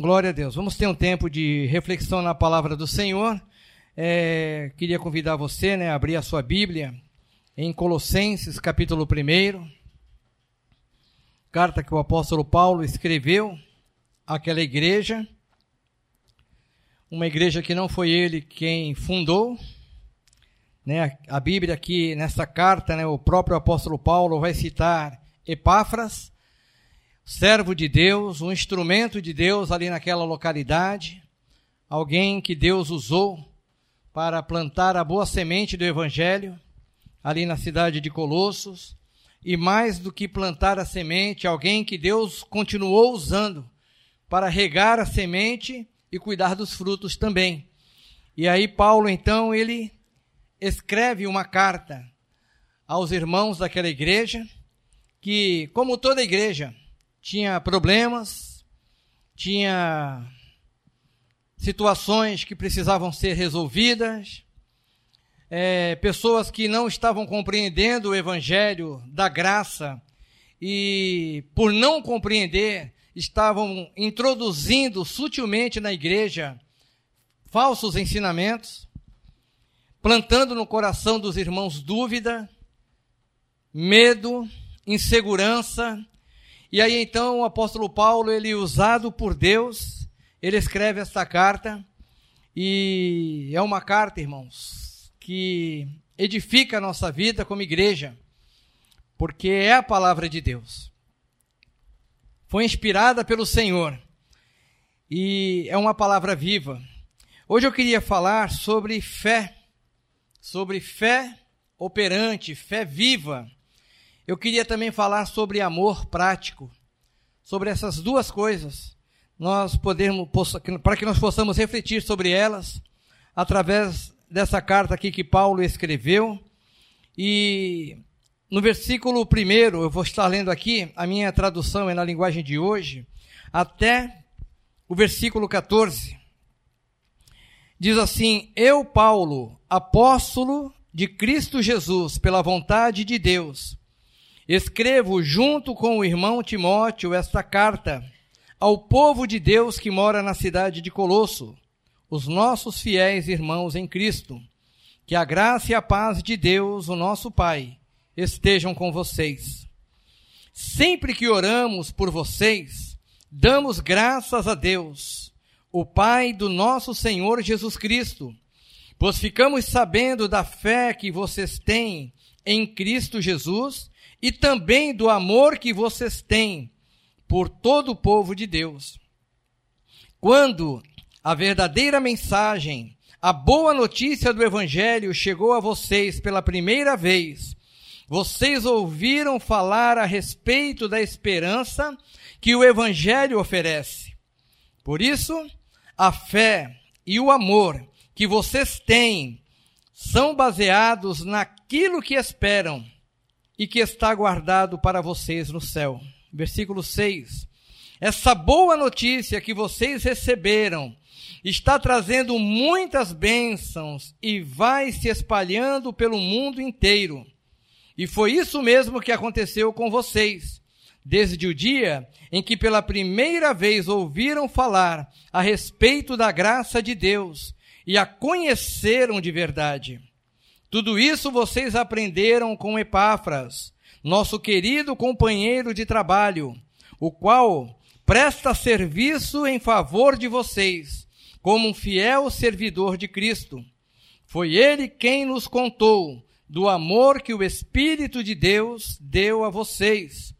Glória a Deus. Vamos ter um tempo de reflexão na palavra do Senhor. É, queria convidar você né, a abrir a sua Bíblia em Colossenses, capítulo 1. Carta que o apóstolo Paulo escreveu àquela igreja. Uma igreja que não foi ele quem fundou. Né, a Bíblia aqui, nessa carta, né, o próprio apóstolo Paulo vai citar Epáfras servo de Deus, um instrumento de Deus ali naquela localidade, alguém que Deus usou para plantar a boa semente do Evangelho ali na cidade de Colossos, e mais do que plantar a semente, alguém que Deus continuou usando para regar a semente e cuidar dos frutos também. E aí Paulo então ele escreve uma carta aos irmãos daquela igreja, que como toda igreja, tinha problemas, tinha situações que precisavam ser resolvidas, é, pessoas que não estavam compreendendo o evangelho da graça e, por não compreender, estavam introduzindo sutilmente na igreja falsos ensinamentos, plantando no coração dos irmãos dúvida, medo, insegurança e aí então o apóstolo Paulo, ele usado por Deus, ele escreve esta carta e é uma carta, irmãos, que edifica a nossa vida como igreja, porque é a palavra de Deus. Foi inspirada pelo Senhor e é uma palavra viva. Hoje eu queria falar sobre fé, sobre fé operante, fé viva eu queria também falar sobre amor prático, sobre essas duas coisas, nós podemos, para que nós possamos refletir sobre elas, através dessa carta aqui que Paulo escreveu. E no versículo primeiro, eu vou estar lendo aqui, a minha tradução é na linguagem de hoje, até o versículo 14. Diz assim: Eu, Paulo, apóstolo de Cristo Jesus, pela vontade de Deus, Escrevo junto com o irmão Timóteo esta carta ao povo de Deus que mora na cidade de Colosso, os nossos fiéis irmãos em Cristo. Que a graça e a paz de Deus, o nosso Pai, estejam com vocês. Sempre que oramos por vocês, damos graças a Deus, o Pai do nosso Senhor Jesus Cristo, pois ficamos sabendo da fé que vocês têm em Cristo Jesus e também do amor que vocês têm por todo o povo de Deus. Quando a verdadeira mensagem, a boa notícia do Evangelho chegou a vocês pela primeira vez, vocês ouviram falar a respeito da esperança que o Evangelho oferece. Por isso, a fé e o amor que vocês têm são baseados naquilo que esperam e que está guardado para vocês no céu. Versículo 6. Essa boa notícia que vocês receberam está trazendo muitas bênçãos e vai se espalhando pelo mundo inteiro. E foi isso mesmo que aconteceu com vocês, desde o dia em que pela primeira vez ouviram falar a respeito da graça de Deus e a conheceram de verdade. Tudo isso vocês aprenderam com Epáfras, nosso querido companheiro de trabalho, o qual presta serviço em favor de vocês, como um fiel servidor de Cristo. Foi ele quem nos contou do amor que o Espírito de Deus deu a vocês.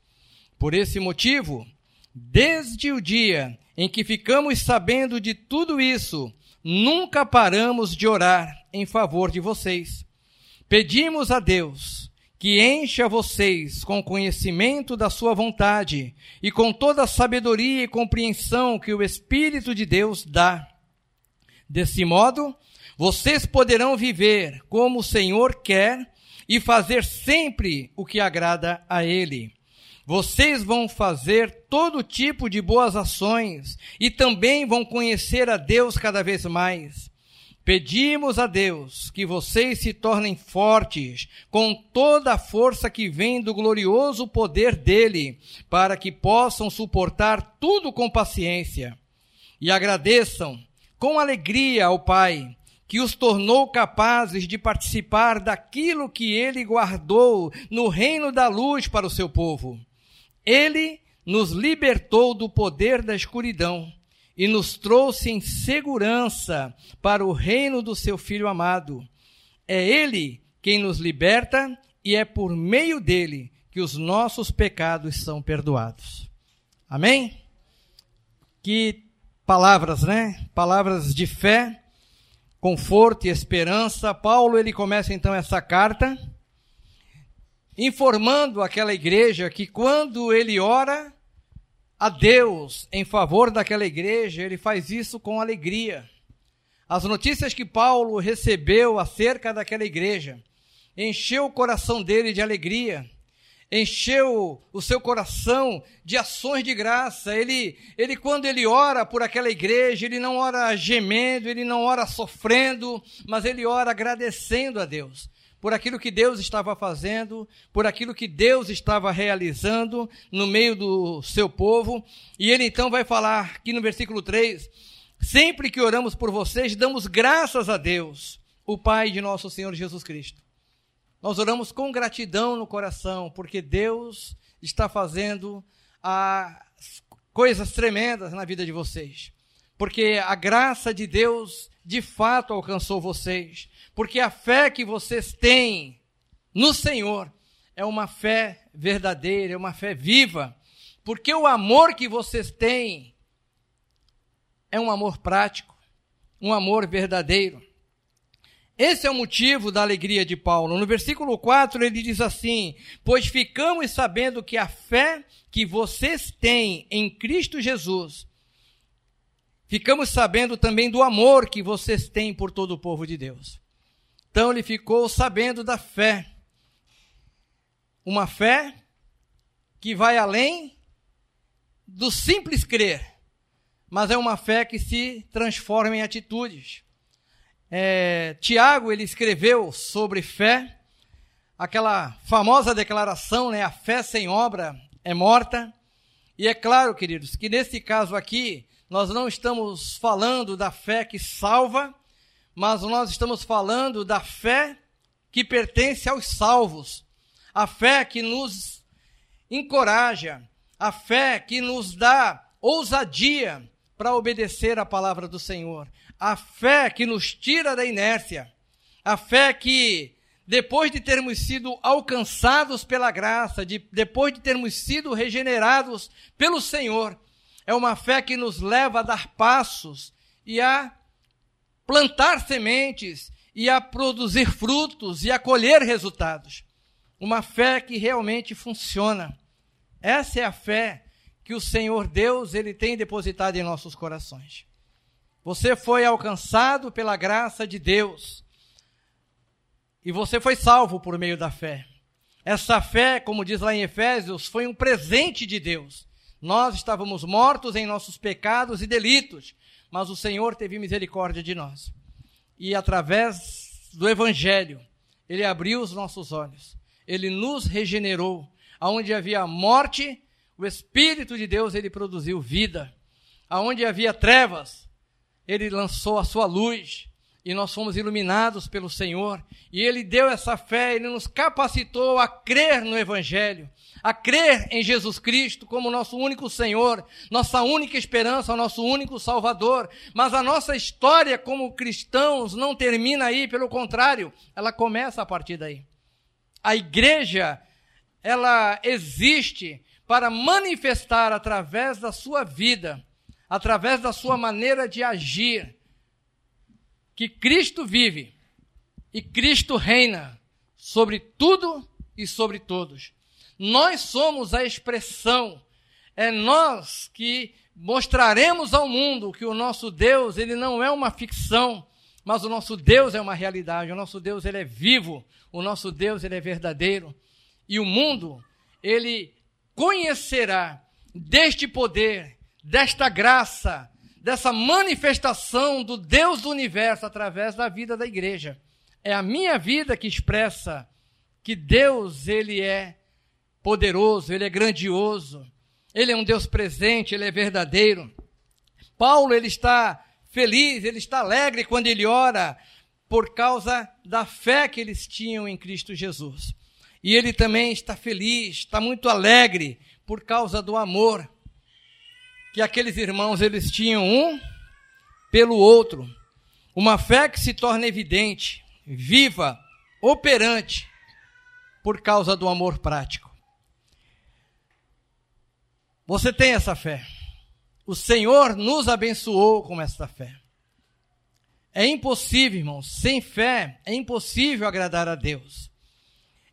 Por esse motivo, desde o dia em que ficamos sabendo de tudo isso, nunca paramos de orar em favor de vocês Pedimos a Deus que encha vocês com conhecimento da sua vontade e com toda a sabedoria e compreensão que o Espírito de Deus dá. Desse modo, vocês poderão viver como o Senhor quer e fazer sempre o que agrada a Ele. Vocês vão fazer todo tipo de boas ações e também vão conhecer a Deus cada vez mais. Pedimos a Deus que vocês se tornem fortes com toda a força que vem do glorioso poder dele, para que possam suportar tudo com paciência. e agradeçam com alegria ao Pai, que os tornou capazes de participar daquilo que ele guardou no reino da luz para o seu povo. Ele nos libertou do poder da escuridão e nos trouxe em segurança para o reino do seu Filho amado. É Ele quem nos liberta e é por meio dele que os nossos pecados são perdoados. Amém? Que palavras, né? Palavras de fé, conforto e esperança. Paulo ele começa então essa carta informando aquela igreja que quando ele ora a Deus em favor daquela igreja, ele faz isso com alegria. As notícias que Paulo recebeu acerca daquela igreja encheu o coração dele de alegria, encheu o seu coração de ações de graça. Ele, ele quando ele ora por aquela igreja, ele não ora gemendo, ele não ora sofrendo, mas ele ora agradecendo a Deus por aquilo que Deus estava fazendo, por aquilo que Deus estava realizando no meio do seu povo. E ele então vai falar aqui no versículo 3: Sempre que oramos por vocês, damos graças a Deus, o Pai de nosso Senhor Jesus Cristo nós oramos com gratidão no coração, porque Deus está fazendo coisas tremendas na vida de vocês. Porque a graça de Deus de fato alcançou vocês. Porque a fé que vocês têm no Senhor é uma fé verdadeira, é uma fé viva. Porque o amor que vocês têm é um amor prático, um amor verdadeiro. Esse é o motivo da alegria de Paulo. No versículo 4 ele diz assim: Pois ficamos sabendo que a fé que vocês têm em Cristo Jesus, ficamos sabendo também do amor que vocês têm por todo o povo de Deus. Então ele ficou sabendo da fé. Uma fé que vai além do simples crer, mas é uma fé que se transforma em atitudes é, Tiago ele escreveu sobre fé, aquela famosa declaração, né? A fé sem obra é morta. E é claro, queridos, que nesse caso aqui nós não estamos falando da fé que salva, mas nós estamos falando da fé que pertence aos salvos, a fé que nos encoraja, a fé que nos dá ousadia para obedecer a palavra do Senhor, a fé que nos tira da inércia, a fé que, depois de termos sido alcançados pela graça, de, depois de termos sido regenerados pelo Senhor, é uma fé que nos leva a dar passos e a plantar sementes e a produzir frutos e a colher resultados. Uma fé que realmente funciona. Essa é a fé que o Senhor Deus ele tem depositado em nossos corações. Você foi alcançado pela graça de Deus. E você foi salvo por meio da fé. Essa fé, como diz lá em Efésios, foi um presente de Deus. Nós estávamos mortos em nossos pecados e delitos, mas o Senhor teve misericórdia de nós. E através do Evangelho, Ele abriu os nossos olhos, Ele nos regenerou. Aonde havia morte, o Espírito de Deus, Ele produziu vida. Aonde havia trevas, ele lançou a sua luz e nós fomos iluminados pelo Senhor. E Ele deu essa fé, Ele nos capacitou a crer no Evangelho, a crer em Jesus Cristo como nosso único Senhor, nossa única esperança, nosso único Salvador. Mas a nossa história como cristãos não termina aí, pelo contrário, ela começa a partir daí. A igreja, ela existe para manifestar através da sua vida através da sua maneira de agir, que Cristo vive e Cristo reina sobre tudo e sobre todos. Nós somos a expressão, é nós que mostraremos ao mundo que o nosso Deus, ele não é uma ficção, mas o nosso Deus é uma realidade, o nosso Deus ele é vivo, o nosso Deus ele é verdadeiro. E o mundo, ele conhecerá deste poder desta graça, dessa manifestação do Deus do universo através da vida da igreja. É a minha vida que expressa que Deus, ele é poderoso, ele é grandioso, ele é um Deus presente, ele é verdadeiro. Paulo, ele está feliz, ele está alegre quando ele ora por causa da fé que eles tinham em Cristo Jesus. E ele também está feliz, está muito alegre por causa do amor que aqueles irmãos eles tinham um pelo outro. Uma fé que se torna evidente, viva, operante por causa do amor prático. Você tem essa fé. O Senhor nos abençoou com essa fé. É impossível, irmãos, sem fé é impossível agradar a Deus.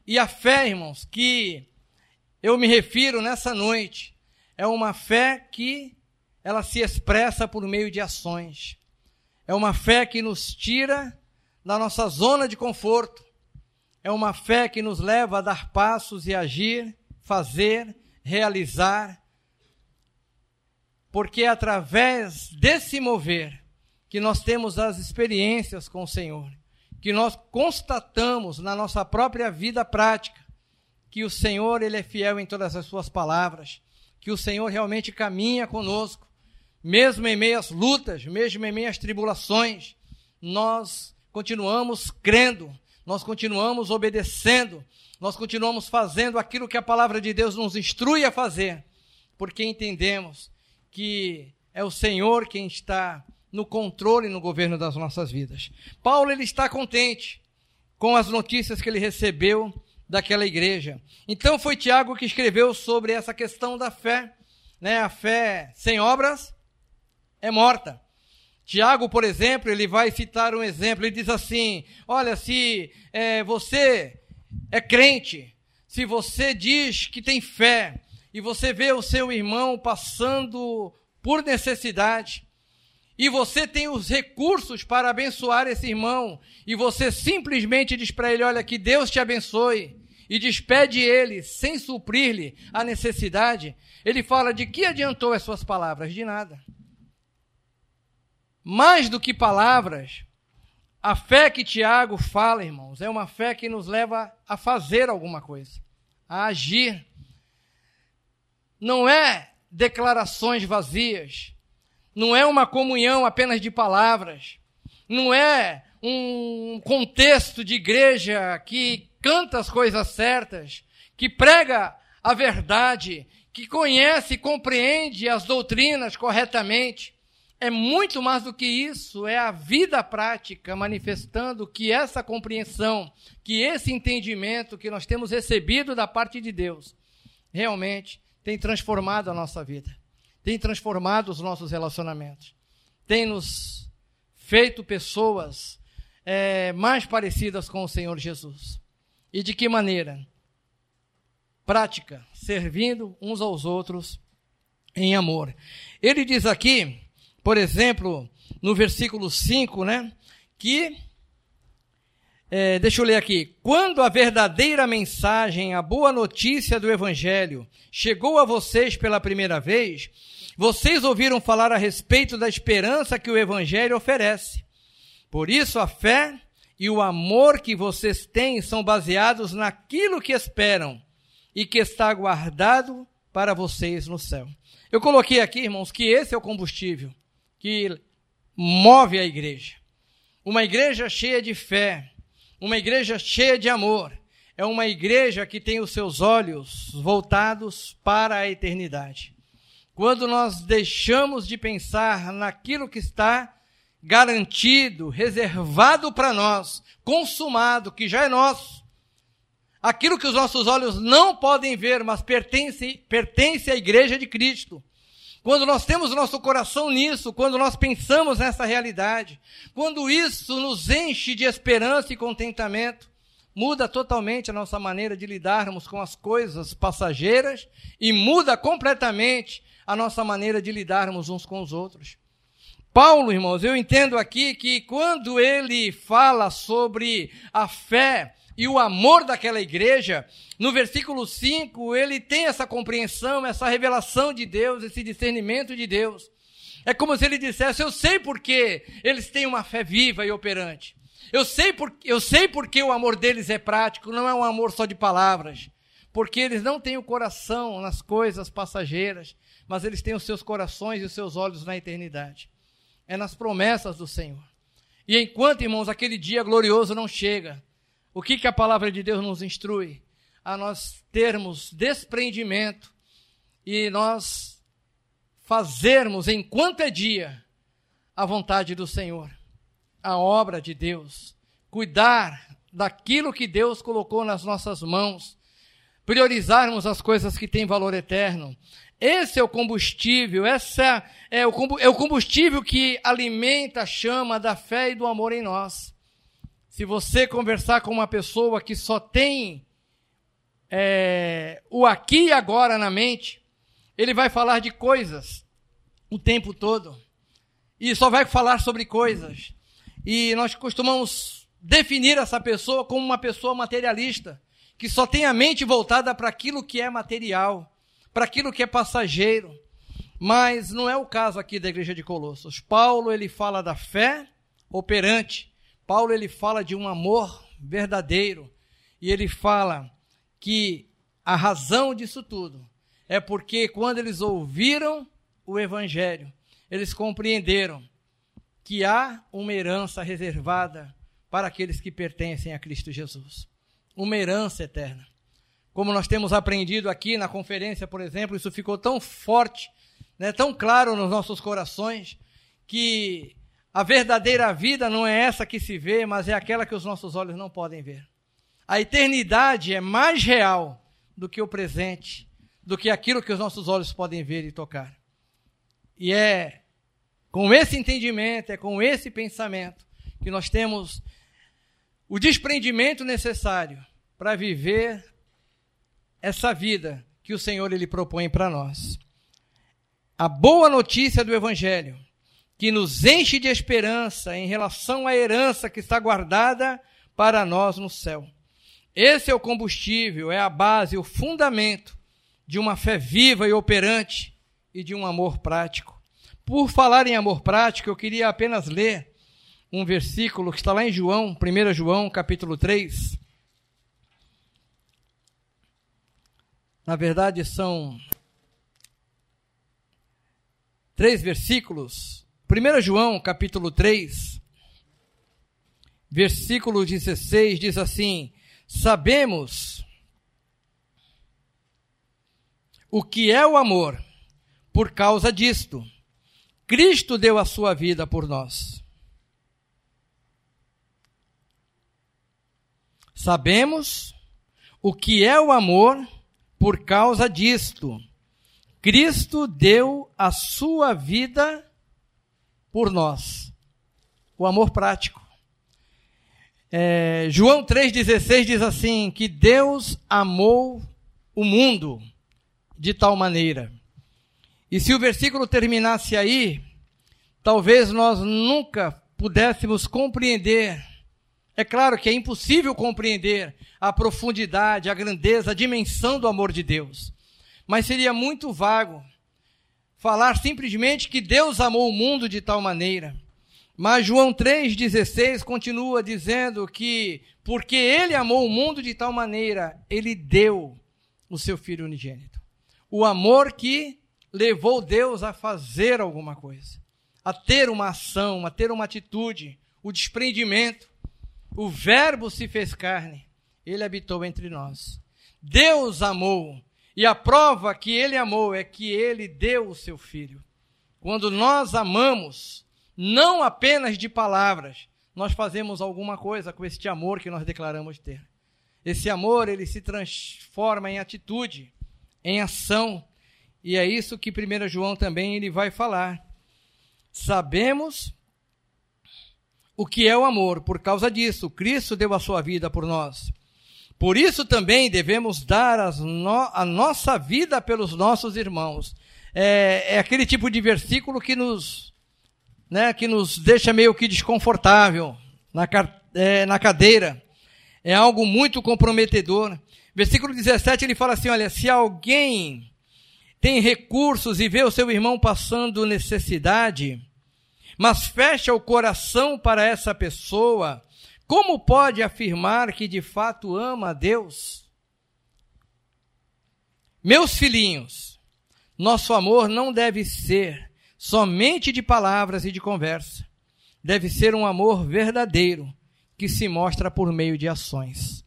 E a fé, irmãos, que eu me refiro nessa noite, é uma fé que ela se expressa por meio de ações. É uma fé que nos tira da nossa zona de conforto. É uma fé que nos leva a dar passos e agir, fazer, realizar. Porque é através desse mover que nós temos as experiências com o Senhor, que nós constatamos na nossa própria vida prática que o Senhor ele é fiel em todas as suas palavras, que o Senhor realmente caminha conosco, mesmo em meio às lutas, mesmo em meio às tribulações, nós continuamos crendo, nós continuamos obedecendo, nós continuamos fazendo aquilo que a palavra de Deus nos instrui a fazer, porque entendemos que é o Senhor quem está no controle e no governo das nossas vidas. Paulo ele está contente com as notícias que ele recebeu daquela igreja. Então foi Tiago que escreveu sobre essa questão da fé, né? A fé sem obras é morta. Tiago, por exemplo, ele vai citar um exemplo. Ele diz assim: Olha, se é, você é crente, se você diz que tem fé e você vê o seu irmão passando por necessidade, e você tem os recursos para abençoar esse irmão, e você simplesmente diz para ele: Olha, que Deus te abençoe, e despede ele sem suprir-lhe a necessidade, ele fala: De que adiantou as suas palavras? De nada. Mais do que palavras, a fé que Tiago fala, irmãos, é uma fé que nos leva a fazer alguma coisa, a agir. Não é declarações vazias não é uma comunhão apenas de palavras, não é um contexto de igreja que canta as coisas certas, que prega a verdade, que conhece e compreende as doutrinas corretamente. É muito mais do que isso, é a vida prática manifestando que essa compreensão, que esse entendimento que nós temos recebido da parte de Deus, realmente tem transformado a nossa vida tem transformado os nossos relacionamentos, tem nos feito pessoas é, mais parecidas com o Senhor Jesus. E de que maneira? Prática, servindo uns aos outros em amor. Ele diz aqui, por exemplo, no versículo 5, né, que é, deixa eu ler aqui. Quando a verdadeira mensagem, a boa notícia do Evangelho chegou a vocês pela primeira vez, vocês ouviram falar a respeito da esperança que o Evangelho oferece. Por isso, a fé e o amor que vocês têm são baseados naquilo que esperam e que está guardado para vocês no céu. Eu coloquei aqui, irmãos, que esse é o combustível que move a igreja. Uma igreja cheia de fé, uma igreja cheia de amor, é uma igreja que tem os seus olhos voltados para a eternidade. Quando nós deixamos de pensar naquilo que está garantido, reservado para nós, consumado, que já é nosso, aquilo que os nossos olhos não podem ver, mas pertence, pertence à igreja de Cristo. Quando nós temos nosso coração nisso, quando nós pensamos nessa realidade, quando isso nos enche de esperança e contentamento, muda totalmente a nossa maneira de lidarmos com as coisas passageiras e muda completamente a nossa maneira de lidarmos uns com os outros. Paulo, irmãos, eu entendo aqui que quando ele fala sobre a fé e o amor daquela igreja, no versículo 5, ele tem essa compreensão, essa revelação de Deus, esse discernimento de Deus. É como se ele dissesse: Eu sei porque eles têm uma fé viva e operante. Eu sei, por, eu sei porque o amor deles é prático, não é um amor só de palavras. Porque eles não têm o coração nas coisas passageiras, mas eles têm os seus corações e os seus olhos na eternidade. É nas promessas do Senhor. E enquanto, irmãos, aquele dia glorioso não chega, o que, que a palavra de Deus nos instrui? A nós termos desprendimento e nós fazermos, enquanto é dia, a vontade do Senhor, a obra de Deus, cuidar daquilo que Deus colocou nas nossas mãos, priorizarmos as coisas que têm valor eterno. Esse é o combustível, essa é o, é o combustível que alimenta a chama da fé e do amor em nós. Se você conversar com uma pessoa que só tem é, o aqui e agora na mente, ele vai falar de coisas o tempo todo. E só vai falar sobre coisas. E nós costumamos definir essa pessoa como uma pessoa materialista, que só tem a mente voltada para aquilo que é material, para aquilo que é passageiro. Mas não é o caso aqui da igreja de Colossos. Paulo, ele fala da fé operante. Paulo, ele fala de um amor verdadeiro. E ele fala que a razão disso tudo é porque quando eles ouviram o evangelho, eles compreenderam que há uma herança reservada para aqueles que pertencem a Cristo Jesus. Uma herança eterna. Como nós temos aprendido aqui na conferência, por exemplo, isso ficou tão forte, né, tão claro nos nossos corações, que a verdadeira vida não é essa que se vê, mas é aquela que os nossos olhos não podem ver. A eternidade é mais real do que o presente, do que aquilo que os nossos olhos podem ver e tocar. E é com esse entendimento, é com esse pensamento que nós temos o desprendimento necessário para viver essa vida que o Senhor ele propõe para nós. A boa notícia do evangelho que nos enche de esperança em relação à herança que está guardada para nós no céu. Esse é o combustível, é a base, o fundamento de uma fé viva e operante e de um amor prático. Por falar em amor prático, eu queria apenas ler um versículo que está lá em João, 1 João, capítulo 3. Na verdade, são três versículos. 1 João, capítulo 3, versículo 16, diz assim: Sabemos o que é o amor por causa disto Cristo deu a sua vida por nós. Sabemos o que é o amor por causa disto. Cristo deu a sua vida por nós. O amor prático. É, João 3,16 diz assim: que Deus amou o mundo de tal maneira e se o versículo terminasse aí, talvez nós nunca pudéssemos compreender. É claro que é impossível compreender a profundidade, a grandeza, a dimensão do amor de Deus. Mas seria muito vago falar simplesmente que Deus amou o mundo de tal maneira. Mas João 3,16 continua dizendo que, porque Ele amou o mundo de tal maneira, Ele deu o seu Filho unigênito. O amor que levou Deus a fazer alguma coisa, a ter uma ação, a ter uma atitude, o desprendimento. O Verbo se fez carne, ele habitou entre nós. Deus amou, e a prova que ele amou é que ele deu o seu filho. Quando nós amamos, não apenas de palavras, nós fazemos alguma coisa com este amor que nós declaramos ter. Esse amor, ele se transforma em atitude, em ação, e é isso que 1 João também ele vai falar. Sabemos o que é o amor, por causa disso, Cristo deu a sua vida por nós. Por isso também devemos dar no, a nossa vida pelos nossos irmãos. É, é, aquele tipo de versículo que nos, né, que nos deixa meio que desconfortável na, é, na cadeira. É algo muito comprometedor. Versículo 17 ele fala assim: olha, se alguém tem recursos e vê o seu irmão passando necessidade, mas fecha o coração para essa pessoa, como pode afirmar que de fato ama a Deus? Meus filhinhos, Nosso amor não deve ser somente de palavras e de conversa. Deve ser um amor verdadeiro que se mostra por meio de ações.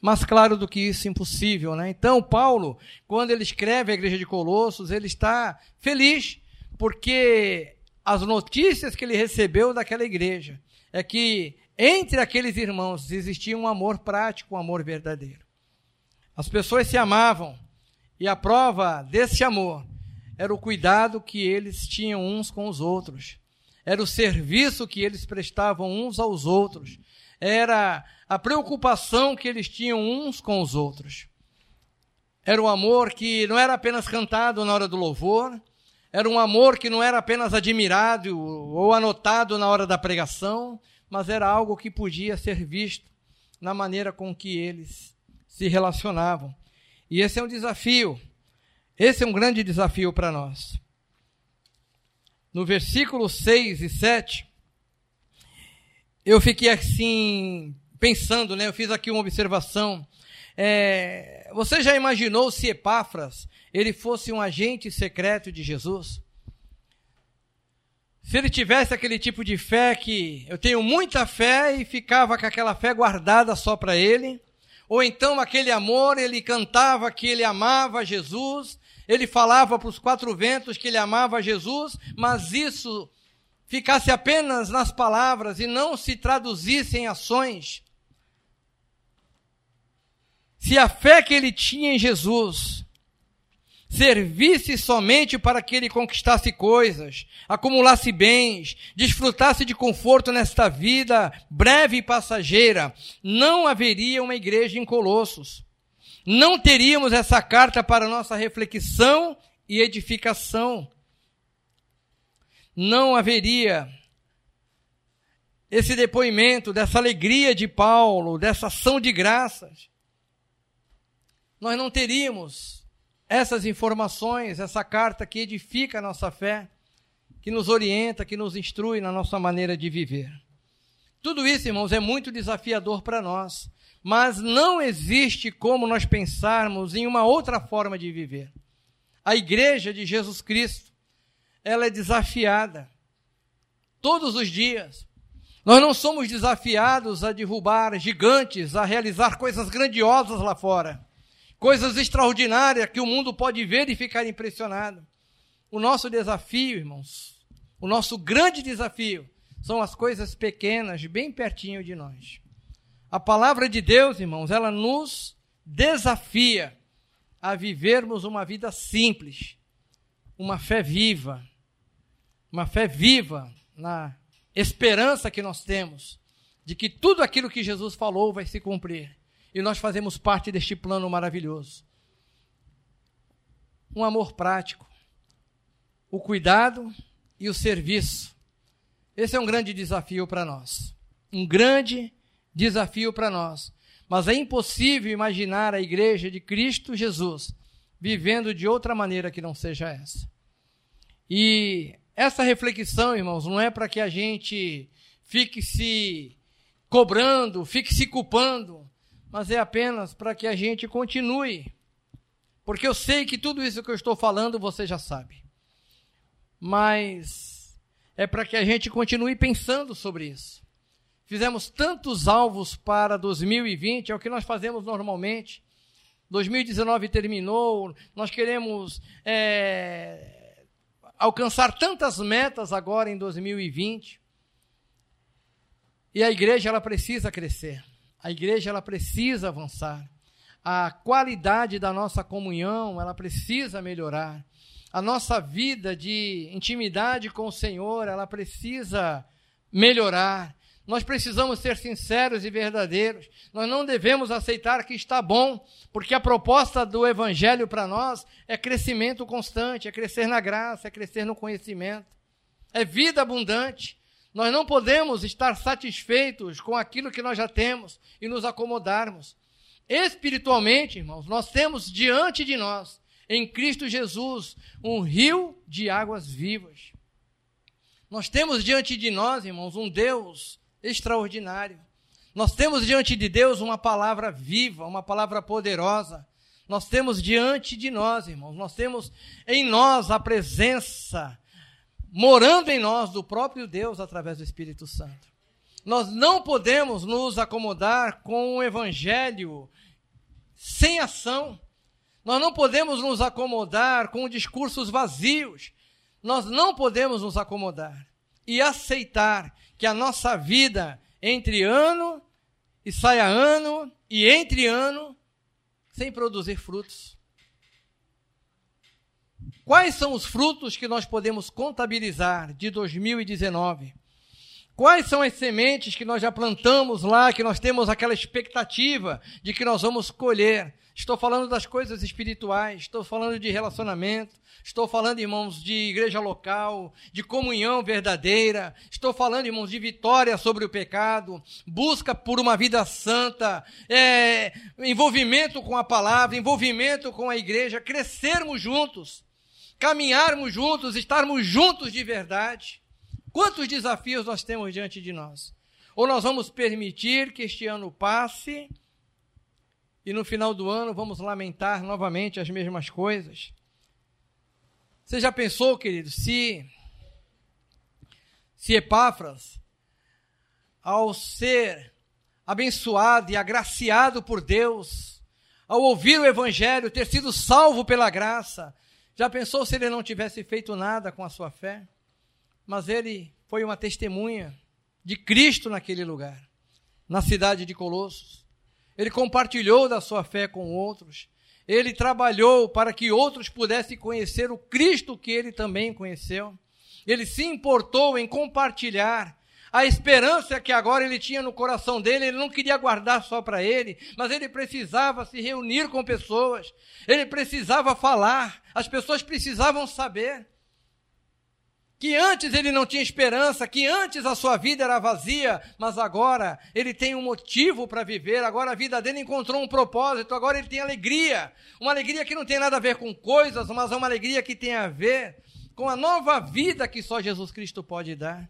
Mais claro do que isso, impossível, né? Então, Paulo, quando ele escreve a igreja de Colossos, ele está feliz porque as notícias que ele recebeu daquela igreja é que entre aqueles irmãos existia um amor prático, um amor verdadeiro. As pessoas se amavam e a prova desse amor era o cuidado que eles tinham uns com os outros, era o serviço que eles prestavam uns aos outros, era a preocupação que eles tinham uns com os outros. Era um amor que não era apenas cantado na hora do louvor, era um amor que não era apenas admirado ou anotado na hora da pregação, mas era algo que podia ser visto na maneira com que eles se relacionavam. E esse é um desafio, esse é um grande desafio para nós. No versículo 6 e 7, eu fiquei assim, pensando, né? Eu fiz aqui uma observação. É, você já imaginou se Epáfras ele fosse um agente secreto de Jesus? Se ele tivesse aquele tipo de fé que eu tenho muita fé e ficava com aquela fé guardada só para ele, ou então aquele amor, ele cantava que ele amava Jesus, ele falava para os quatro ventos que ele amava Jesus, mas isso ficasse apenas nas palavras e não se traduzisse em ações, se a fé que ele tinha em Jesus servisse somente para que ele conquistasse coisas, acumulasse bens, desfrutasse de conforto nesta vida breve e passageira, não haveria uma igreja em Colossos. Não teríamos essa carta para nossa reflexão e edificação não haveria esse depoimento, dessa alegria de Paulo, dessa ação de graças. Nós não teríamos essas informações, essa carta que edifica a nossa fé, que nos orienta, que nos instrui na nossa maneira de viver. Tudo isso, irmãos, é muito desafiador para nós, mas não existe como nós pensarmos em uma outra forma de viver. A igreja de Jesus Cristo ela é desafiada todos os dias. Nós não somos desafiados a derrubar gigantes, a realizar coisas grandiosas lá fora, coisas extraordinárias que o mundo pode ver e ficar impressionado. O nosso desafio, irmãos, o nosso grande desafio são as coisas pequenas, bem pertinho de nós. A palavra de Deus, irmãos, ela nos desafia a vivermos uma vida simples, uma fé viva, uma fé viva na esperança que nós temos de que tudo aquilo que Jesus falou vai se cumprir. E nós fazemos parte deste plano maravilhoso. Um amor prático, o cuidado e o serviço. Esse é um grande desafio para nós. Um grande desafio para nós. Mas é impossível imaginar a igreja de Cristo Jesus vivendo de outra maneira que não seja essa. E essa reflexão, irmãos, não é para que a gente fique se cobrando, fique se culpando, mas é apenas para que a gente continue. Porque eu sei que tudo isso que eu estou falando você já sabe. Mas é para que a gente continue pensando sobre isso. Fizemos tantos alvos para 2020, é o que nós fazemos normalmente. 2019 terminou, nós queremos é, alcançar tantas metas agora em 2020. E a igreja ela precisa crescer. A igreja ela precisa avançar. A qualidade da nossa comunhão, ela precisa melhorar. A nossa vida de intimidade com o Senhor, ela precisa melhorar. Nós precisamos ser sinceros e verdadeiros. Nós não devemos aceitar que está bom, porque a proposta do Evangelho para nós é crescimento constante, é crescer na graça, é crescer no conhecimento, é vida abundante. Nós não podemos estar satisfeitos com aquilo que nós já temos e nos acomodarmos. Espiritualmente, irmãos, nós temos diante de nós, em Cristo Jesus, um rio de águas vivas. Nós temos diante de nós, irmãos, um Deus extraordinário. Nós temos diante de Deus uma palavra viva, uma palavra poderosa. Nós temos diante de nós, irmãos, nós temos em nós a presença, morando em nós, do próprio Deus através do Espírito Santo. Nós não podemos nos acomodar com o Evangelho sem ação. Nós não podemos nos acomodar com discursos vazios. Nós não podemos nos acomodar e aceitar que a nossa vida entre ano e saia ano e entre ano sem produzir frutos. Quais são os frutos que nós podemos contabilizar de 2019? Quais são as sementes que nós já plantamos lá, que nós temos aquela expectativa de que nós vamos colher? Estou falando das coisas espirituais, estou falando de relacionamento, estou falando, irmãos, de igreja local, de comunhão verdadeira, estou falando, irmãos, de vitória sobre o pecado, busca por uma vida santa, é, envolvimento com a palavra, envolvimento com a igreja, crescermos juntos, caminharmos juntos, estarmos juntos de verdade. Quantos desafios nós temos diante de nós? Ou nós vamos permitir que este ano passe e no final do ano vamos lamentar novamente as mesmas coisas? Você já pensou, querido, se se Epáfras, ao ser abençoado e agraciado por Deus, ao ouvir o evangelho, ter sido salvo pela graça, já pensou se ele não tivesse feito nada com a sua fé? mas ele foi uma testemunha de Cristo naquele lugar, na cidade de Colossos. Ele compartilhou da sua fé com outros. Ele trabalhou para que outros pudessem conhecer o Cristo que ele também conheceu. Ele se importou em compartilhar a esperança que agora ele tinha no coração dele, ele não queria guardar só para ele, mas ele precisava se reunir com pessoas, ele precisava falar, as pessoas precisavam saber que antes ele não tinha esperança, que antes a sua vida era vazia, mas agora ele tem um motivo para viver, agora a vida dele encontrou um propósito, agora ele tem alegria, uma alegria que não tem nada a ver com coisas, mas é uma alegria que tem a ver com a nova vida que só Jesus Cristo pode dar.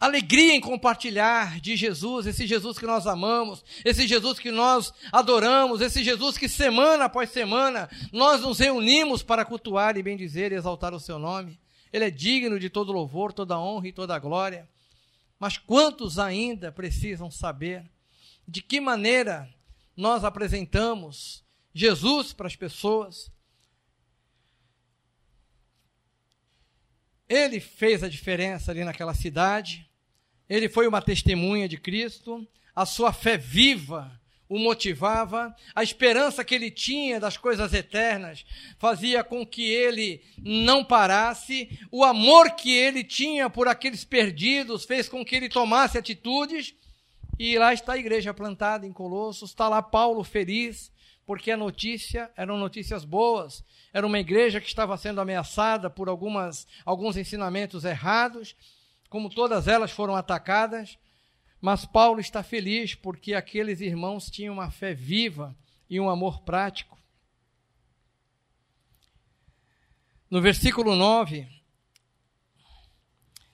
Alegria em compartilhar de Jesus, esse Jesus que nós amamos, esse Jesus que nós adoramos, esse Jesus que semana após semana nós nos reunimos para cultuar e bendizer e exaltar o seu nome. Ele é digno de todo louvor, toda honra e toda glória. Mas quantos ainda precisam saber de que maneira nós apresentamos Jesus para as pessoas? Ele fez a diferença ali naquela cidade. Ele foi uma testemunha de Cristo. A sua fé viva o motivava, a esperança que ele tinha das coisas eternas fazia com que ele não parasse, o amor que ele tinha por aqueles perdidos fez com que ele tomasse atitudes, e lá está a igreja plantada em Colossos, está lá Paulo feliz, porque a notícia eram notícias boas, era uma igreja que estava sendo ameaçada por algumas, alguns ensinamentos errados, como todas elas foram atacadas, mas Paulo está feliz porque aqueles irmãos tinham uma fé viva e um amor prático. No versículo 9,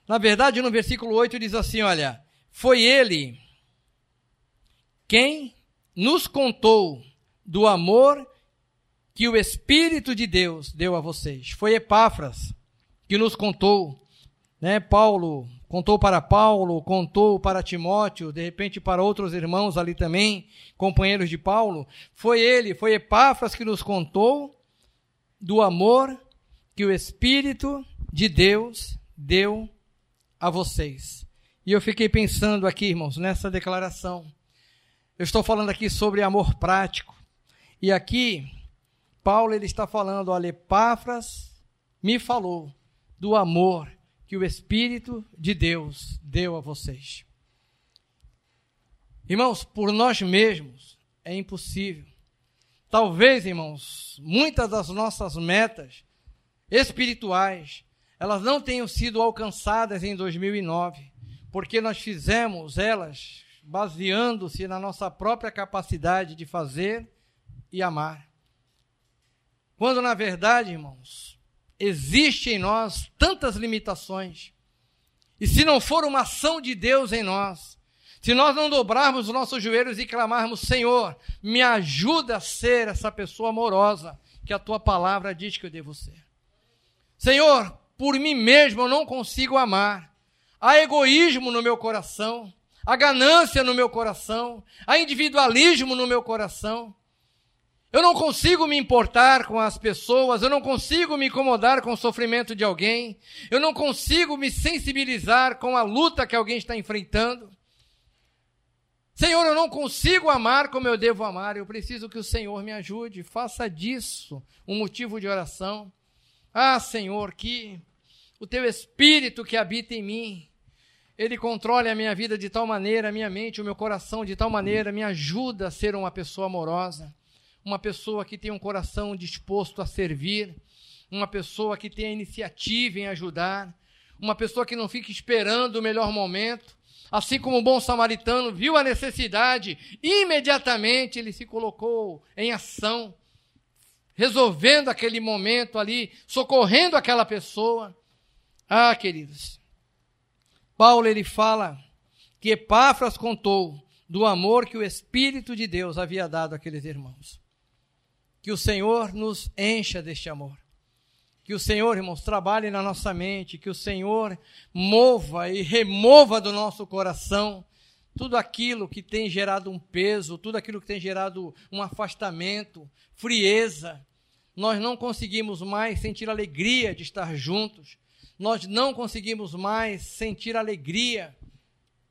na verdade, no versículo 8 diz assim: Olha, foi ele quem nos contou do amor que o Espírito de Deus deu a vocês. Foi Epáfras que nos contou. Né? Paulo contou para Paulo, contou para Timóteo, de repente para outros irmãos ali também, companheiros de Paulo. Foi ele, foi Epáfras que nos contou do amor que o Espírito de Deus deu a vocês. E eu fiquei pensando aqui, irmãos, nessa declaração. Eu estou falando aqui sobre amor prático. E aqui, Paulo ele está falando, olha, Epáfras me falou do amor que o Espírito de Deus deu a vocês. Irmãos, por nós mesmos é impossível. Talvez, irmãos, muitas das nossas metas espirituais, elas não tenham sido alcançadas em 2009, porque nós fizemos elas baseando-se na nossa própria capacidade de fazer e amar. Quando na verdade, irmãos, existe em nós tantas limitações. E se não for uma ação de Deus em nós, Se nós não dobrarmos os nossos joelhos e clamarmos, Senhor, me ajuda a ser essa pessoa amorosa que a tua palavra diz que eu devo ser. Senhor, por mim mesmo eu não consigo amar. Há egoísmo no meu coração, há ganância no meu coração, há individualismo no meu coração. Eu não consigo me importar com as pessoas, eu não consigo me incomodar com o sofrimento de alguém, eu não consigo me sensibilizar com a luta que alguém está enfrentando. Senhor, eu não consigo amar como eu devo amar, eu preciso que o Senhor me ajude. Faça disso um motivo de oração. Ah, Senhor, que o teu espírito que habita em mim, ele controle a minha vida de tal maneira, a minha mente, o meu coração de tal maneira, me ajuda a ser uma pessoa amorosa, uma pessoa que tem um coração disposto a servir, uma pessoa que tem a iniciativa em ajudar, uma pessoa que não fica esperando o melhor momento, assim como o bom samaritano viu a necessidade, imediatamente ele se colocou em ação, resolvendo aquele momento ali, socorrendo aquela pessoa. Ah, queridos, Paulo ele fala que Epáfras contou do amor que o Espírito de Deus havia dado àqueles irmãos. Que o Senhor nos encha deste amor. Que o Senhor, irmãos, trabalhe na nossa mente, que o Senhor mova e remova do nosso coração tudo aquilo que tem gerado um peso, tudo aquilo que tem gerado um afastamento, frieza. Nós não conseguimos mais sentir alegria de estar juntos. Nós não conseguimos mais sentir alegria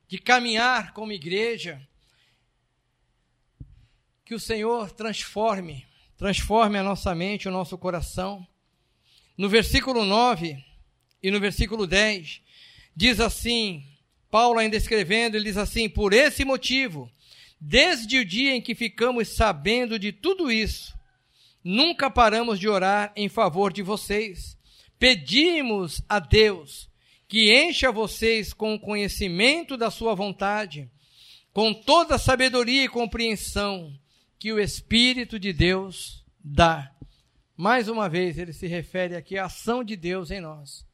de caminhar como igreja. Que o Senhor transforme, transforme a nossa mente, o nosso coração no versículo 9 e no versículo 10, diz assim: Paulo, ainda escrevendo, ele diz assim: Por esse motivo, desde o dia em que ficamos sabendo de tudo isso, nunca paramos de orar em favor de vocês. Pedimos a Deus que encha vocês com o conhecimento da Sua vontade, com toda sabedoria e compreensão que o Espírito de Deus dá. Mais uma vez, ele se refere aqui à ação de Deus em nós.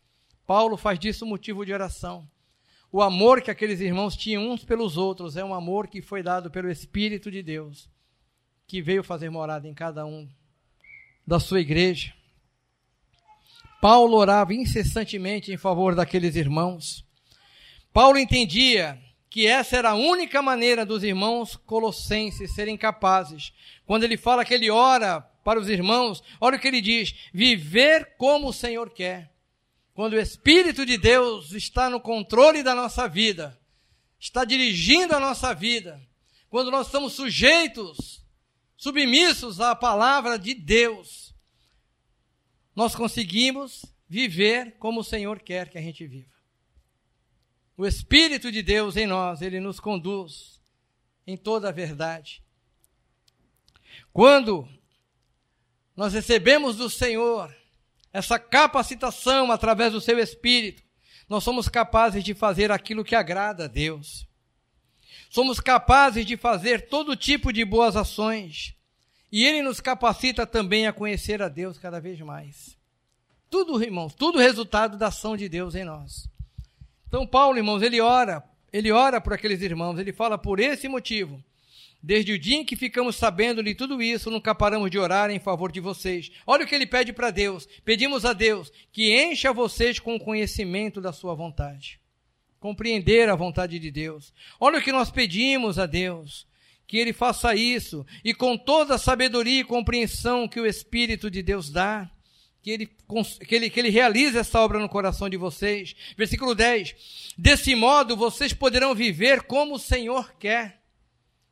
Paulo faz disso motivo de oração. O amor que aqueles irmãos tinham uns pelos outros é um amor que foi dado pelo Espírito de Deus, que veio fazer morada em cada um da sua igreja. Paulo orava incessantemente em favor daqueles irmãos. Paulo entendia que essa era a única maneira dos irmãos colossenses serem capazes. Quando ele fala que ele ora para os irmãos, olha o que ele diz: viver como o Senhor quer. Quando o Espírito de Deus está no controle da nossa vida, está dirigindo a nossa vida, quando nós estamos sujeitos, submissos à palavra de Deus, nós conseguimos viver como o Senhor quer que a gente viva. O Espírito de Deus em nós, ele nos conduz em toda a verdade. Quando nós recebemos do Senhor essa capacitação através do seu Espírito, nós somos capazes de fazer aquilo que agrada a Deus. Somos capazes de fazer todo tipo de boas ações. E Ele nos capacita também a conhecer a Deus cada vez mais. Tudo, irmãos, tudo resultado da ação de Deus em nós. Então, Paulo, irmãos, ele ora, ele ora por aqueles irmãos, ele fala por esse motivo. Desde o dia em que ficamos sabendo de tudo isso, nunca paramos de orar em favor de vocês. Olha o que ele pede para Deus. Pedimos a Deus que encha vocês com o conhecimento da sua vontade. Compreender a vontade de Deus. Olha o que nós pedimos a Deus. Que ele faça isso e com toda a sabedoria e compreensão que o Espírito de Deus dá. Que ele, que, ele, que ele realize essa obra no coração de vocês. Versículo 10. Desse modo vocês poderão viver como o Senhor quer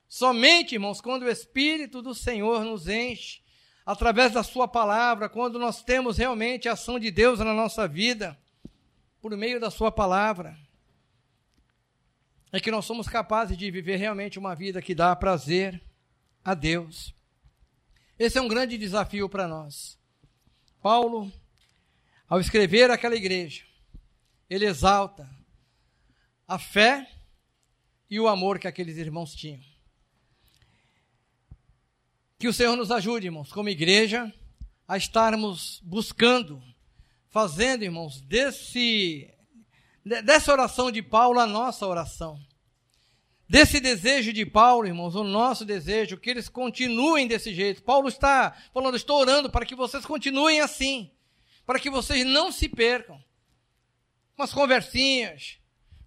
Somente, irmãos, quando o Espírito do Senhor nos enche, através da Sua palavra, quando nós temos realmente a ação de Deus na nossa vida, por meio da Sua palavra, é que nós somos capazes de viver realmente uma vida que dá prazer a Deus. Esse é um grande desafio para nós. Paulo, ao escrever aquela igreja, ele exalta a fé e o amor que aqueles irmãos tinham. Que o Senhor nos ajude, irmãos, como igreja, a estarmos buscando, fazendo, irmãos, desse, dessa oração de Paulo a nossa oração. Desse desejo de Paulo, irmãos, o nosso desejo, que eles continuem desse jeito. Paulo está falando, estou orando para que vocês continuem assim, para que vocês não se percam. Umas conversinhas,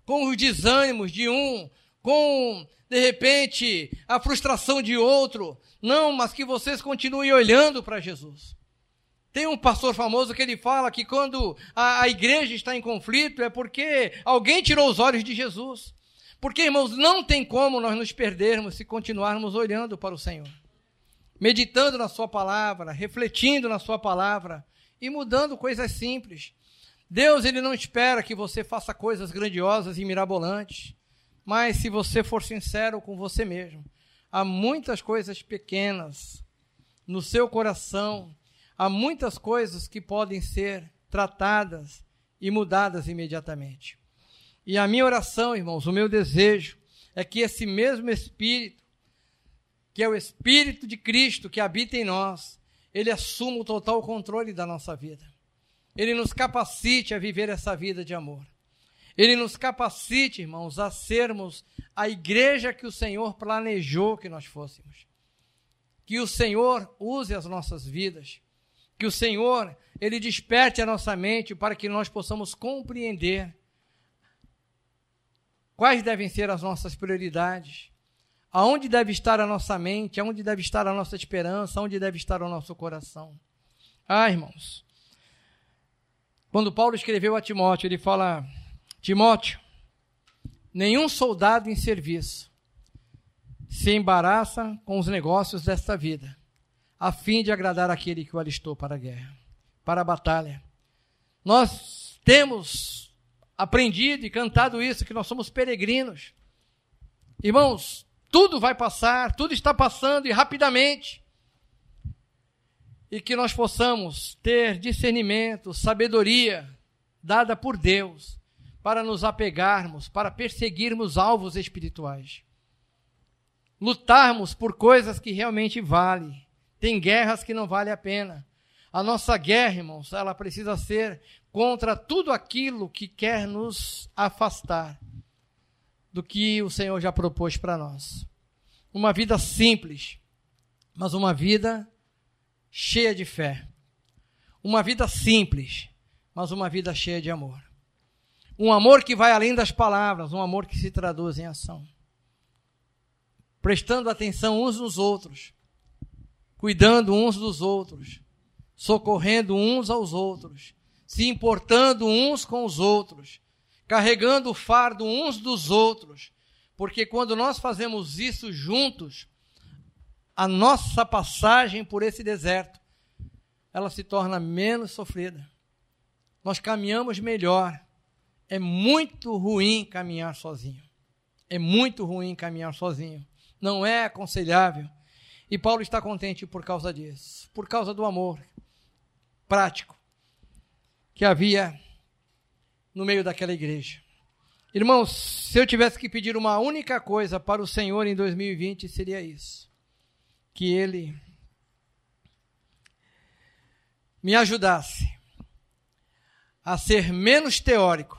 com os desânimos de um, com, de repente, a frustração de outro. Não, mas que vocês continuem olhando para Jesus. Tem um pastor famoso que ele fala que quando a, a, igreja está em conflito é porque alguém tirou os olhos de Jesus. Porque, irmãos, não tem como nós nos perdermos se continuarmos olhando para o Senhor. Meditando na Sua palavra, refletindo na Sua palavra e mudando coisas simples. Deus, Ele não espera que você faça coisas grandiosas e mirabolantes. Mas se você for sincero com você mesmo, há muitas coisas pequenas no seu coração há muitas coisas que podem ser tratadas e mudadas imediatamente. E a minha oração, irmãos, o meu desejo é que esse mesmo Espírito, que é o Espírito de Cristo que habita em nós, ele assuma o total controle da nossa vida. Ele nos capacite a viver essa vida de amor. Ele nos capacite, irmãos, a sermos a igreja que o Senhor planejou que nós fôssemos. Que o Senhor use as nossas vidas que o Senhor, ele desperte a nossa mente para que nós possamos compreender quais devem ser as nossas prioridades, aonde deve estar a nossa mente, aonde deve estar a nossa esperança, aonde deve estar o nosso coração. Ah, irmãos, quando Paulo escreveu a Timóteo, ele fala: Timóteo, nenhum soldado em serviço se embaraça com os negócios desta vida a fim de agradar aquele que o alistou para a guerra, para a batalha. Nós temos aprendido e cantado isso, que nós somos peregrinos. Irmãos, tudo vai passar, tudo está passando e rapidamente. E que nós possamos ter discernimento, sabedoria dada por Deus para nos apegarmos, para perseguirmos alvos espirituais. Lutarmos por coisas que realmente valem tem guerras que não vale a pena. A nossa guerra, irmãos, ela precisa ser contra tudo aquilo que quer nos afastar do que o Senhor já propôs para nós. Uma vida simples, mas uma vida cheia de fé. Uma vida simples, mas uma vida cheia de amor. Um amor que vai além das palavras, um amor que se traduz em ação. Prestando atenção uns nos outros, cuidando uns dos outros, socorrendo uns aos outros, se importando uns com os outros, carregando o fardo uns dos outros, porque quando nós fazemos isso juntos, a nossa passagem por esse deserto, ela se torna menos sofrida. Nós caminhamos melhor. É muito ruim caminhar sozinho. É muito ruim caminhar sozinho. Não é aconselhável e Paulo está contente por causa disso, por causa do amor prático que havia no meio daquela igreja. Irmãos, se eu tivesse que pedir uma única coisa para o Senhor em 2020, seria isso: que Ele me ajudasse a ser menos teórico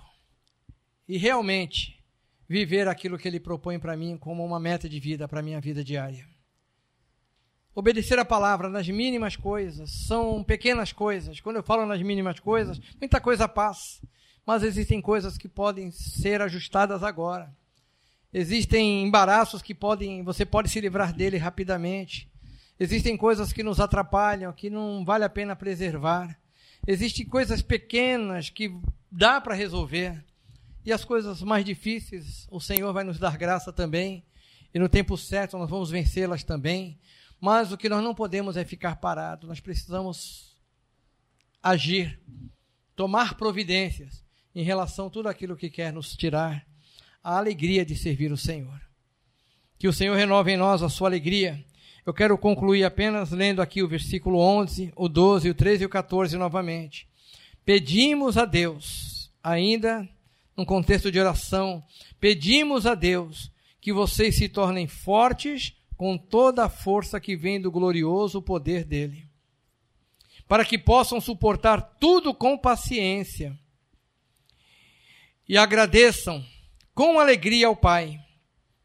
e realmente viver aquilo que Ele propõe para mim como uma meta de vida para a minha vida diária. Obedecer a palavra nas mínimas coisas, são pequenas coisas. Quando eu falo nas mínimas coisas, muita coisa passa, mas existem coisas que podem ser ajustadas agora. Existem embaraços que podem, você pode se livrar dele rapidamente. Existem coisas que nos atrapalham, que não vale a pena preservar. Existem coisas pequenas que dá para resolver. E as coisas mais difíceis, o Senhor vai nos dar graça também. E no tempo certo nós vamos vencê-las também. Mas o que nós não podemos é ficar parado, nós precisamos agir, tomar providências em relação a tudo aquilo que quer nos tirar a alegria de servir o Senhor. Que o Senhor renove em nós a sua alegria. Eu quero concluir apenas lendo aqui o versículo 11, o 12, o 13 e o 14 novamente. Pedimos a Deus, ainda num contexto de oração, pedimos a Deus que vocês se tornem fortes com toda a força que vem do glorioso poder dele, para que possam suportar tudo com paciência e agradeçam com alegria ao Pai,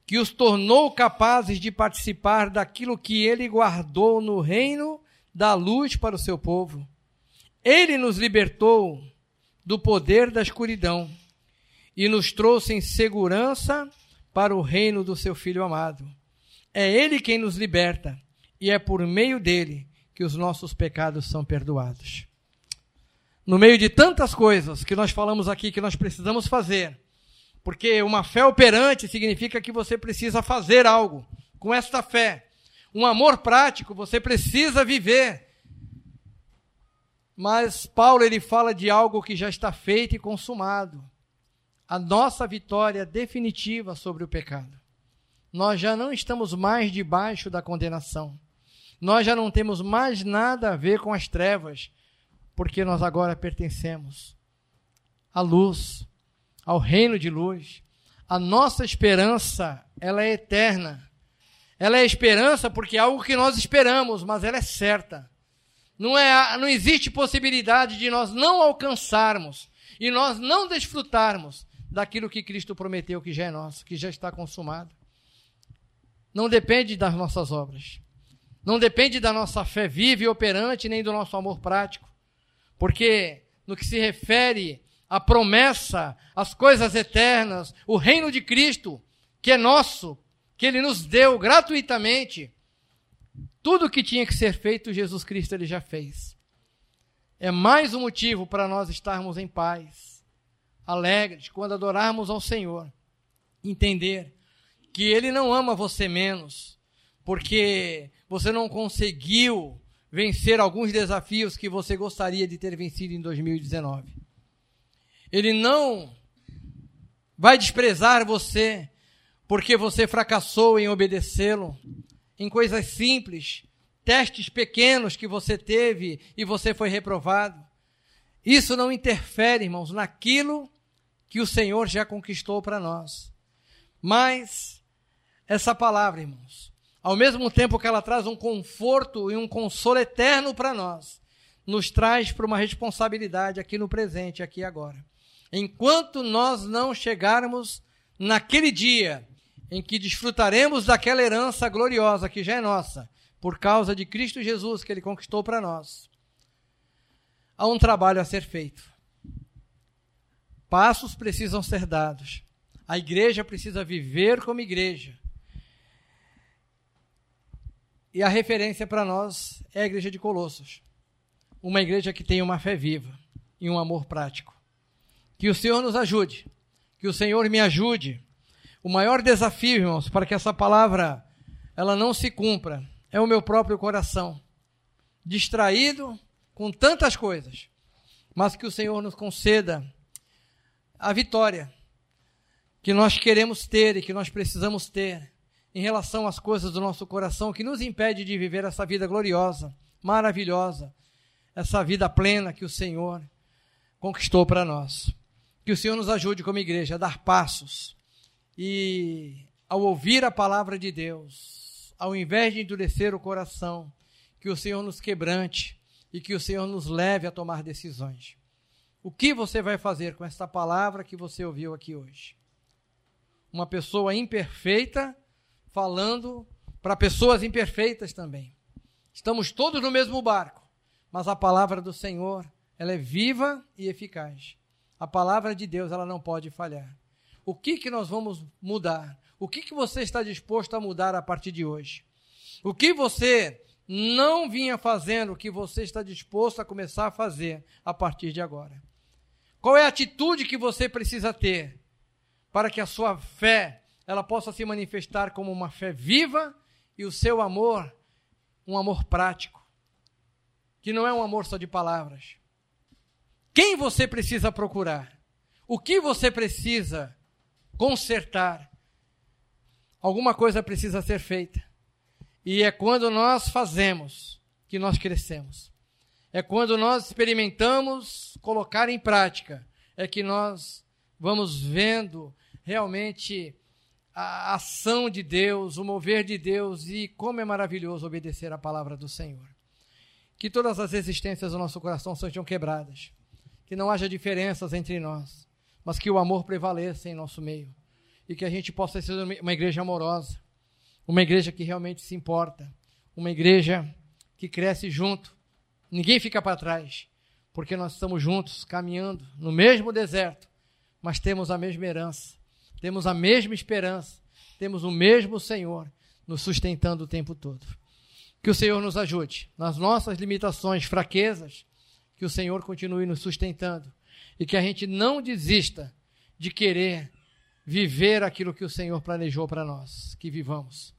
que os tornou capazes de participar daquilo que ele guardou no reino da luz para o seu povo. Ele nos libertou do poder da escuridão e nos trouxe em segurança para o reino do seu Filho amado. É Ele quem nos liberta e é por meio dele que os nossos pecados são perdoados. No meio de tantas coisas que nós falamos aqui que nós precisamos fazer, porque uma fé operante significa que você precisa fazer algo com esta fé. Um amor prático você precisa viver. Mas Paulo ele fala de algo que já está feito e consumado. A nossa vitória definitiva sobre o pecado. Nós já não estamos mais debaixo da condenação. Nós já não temos mais nada a ver com as trevas, porque nós agora pertencemos à luz, ao reino de luz. A nossa esperança, ela é eterna. Ela é esperança porque é algo que nós esperamos, mas ela é certa. Não, é, não existe possibilidade de nós não alcançarmos e nós não desfrutarmos daquilo que Cristo prometeu que já é nosso, que já está consumado. Não depende das nossas obras. Não depende da nossa fé viva e operante, nem do nosso amor prático. Porque no que se refere à promessa, às coisas eternas, o reino de Cristo, que é nosso, que ele nos deu gratuitamente, tudo o que tinha que ser feito, Jesus Cristo ele já fez. É mais um motivo para nós estarmos em paz, alegres, quando adorarmos ao Senhor. Entender que Ele não ama você menos, porque você não conseguiu vencer alguns desafios que você gostaria de ter vencido em 2019. Ele não vai desprezar você porque você fracassou em obedecê-lo em coisas simples, testes pequenos que você teve e você foi reprovado. Isso não interfere, irmãos, naquilo que o Senhor já conquistou para nós. Mas essa palavra, irmãos, ao mesmo tempo que ela traz um conforto e um consolo eterno para nós, nos traz para uma responsabilidade aqui no presente, aqui agora. Enquanto nós não chegarmos naquele dia em que desfrutaremos daquela herança gloriosa que já é nossa, por causa de Cristo Jesus que ele conquistou para nós. Há um trabalho a ser feito. Passos precisam ser dados. A igreja precisa viver como igreja. E a referência para nós é a igreja de Colossos. Uma igreja que tem uma fé viva e um amor prático. Que o Senhor nos ajude. Que o Senhor me ajude o maior desafio, irmãos, para que essa palavra ela não se cumpra é o meu próprio coração, distraído com tantas coisas, mas que o Senhor nos conceda a vitória que nós queremos ter e que nós precisamos ter em relação às coisas do nosso coração que nos impede de viver essa vida gloriosa, maravilhosa, essa vida plena que o Senhor conquistou para nós. Que o Senhor nos ajude como igreja a dar passos e ao ouvir a palavra de Deus, ao invés de endurecer o coração, que o Senhor nos quebrante e que o Senhor nos leve a tomar decisões. O que você vai fazer com esta palavra que você ouviu aqui hoje? Uma pessoa imperfeita falando para pessoas imperfeitas também. Estamos todos no mesmo barco, mas a palavra do Senhor, ela é viva e eficaz. A palavra de Deus, ela não pode falhar. O que, que nós vamos mudar? O que, que você está disposto a mudar a partir de hoje? O que você não vinha fazendo, o que você está disposto a começar a fazer a partir de agora? Qual é a atitude que você precisa ter para que a sua fé ela possa se manifestar como uma fé viva e o seu amor um amor prático, que não é um amor só de palavras. Quem você precisa procurar? O que você precisa consertar. Alguma coisa precisa ser feita. E é quando nós fazemos que nós crescemos. É quando nós experimentamos colocar em prática, é que nós vamos vendo realmente a ação de Deus, o mover de Deus e como é maravilhoso obedecer a palavra do Senhor. Que todas as existências do nosso coração sejam quebradas, que não haja diferenças entre nós, mas que o amor prevaleça em nosso meio. e que a gente possa ser uma igreja amorosa, uma igreja que realmente se importa, uma igreja que cresce junto. Ninguém fica para trás, porque nós estamos juntos, caminhando no mesmo deserto, mas temos a mesma herança, temos a mesma esperança, temos o mesmo Senhor nos sustentando o tempo todo. Que o Senhor nos ajude nas nossas limitações, fraquezas, que o Senhor continue nos sustentando e que a gente não desista de querer viver aquilo que o Senhor planejou para nós, que vivamos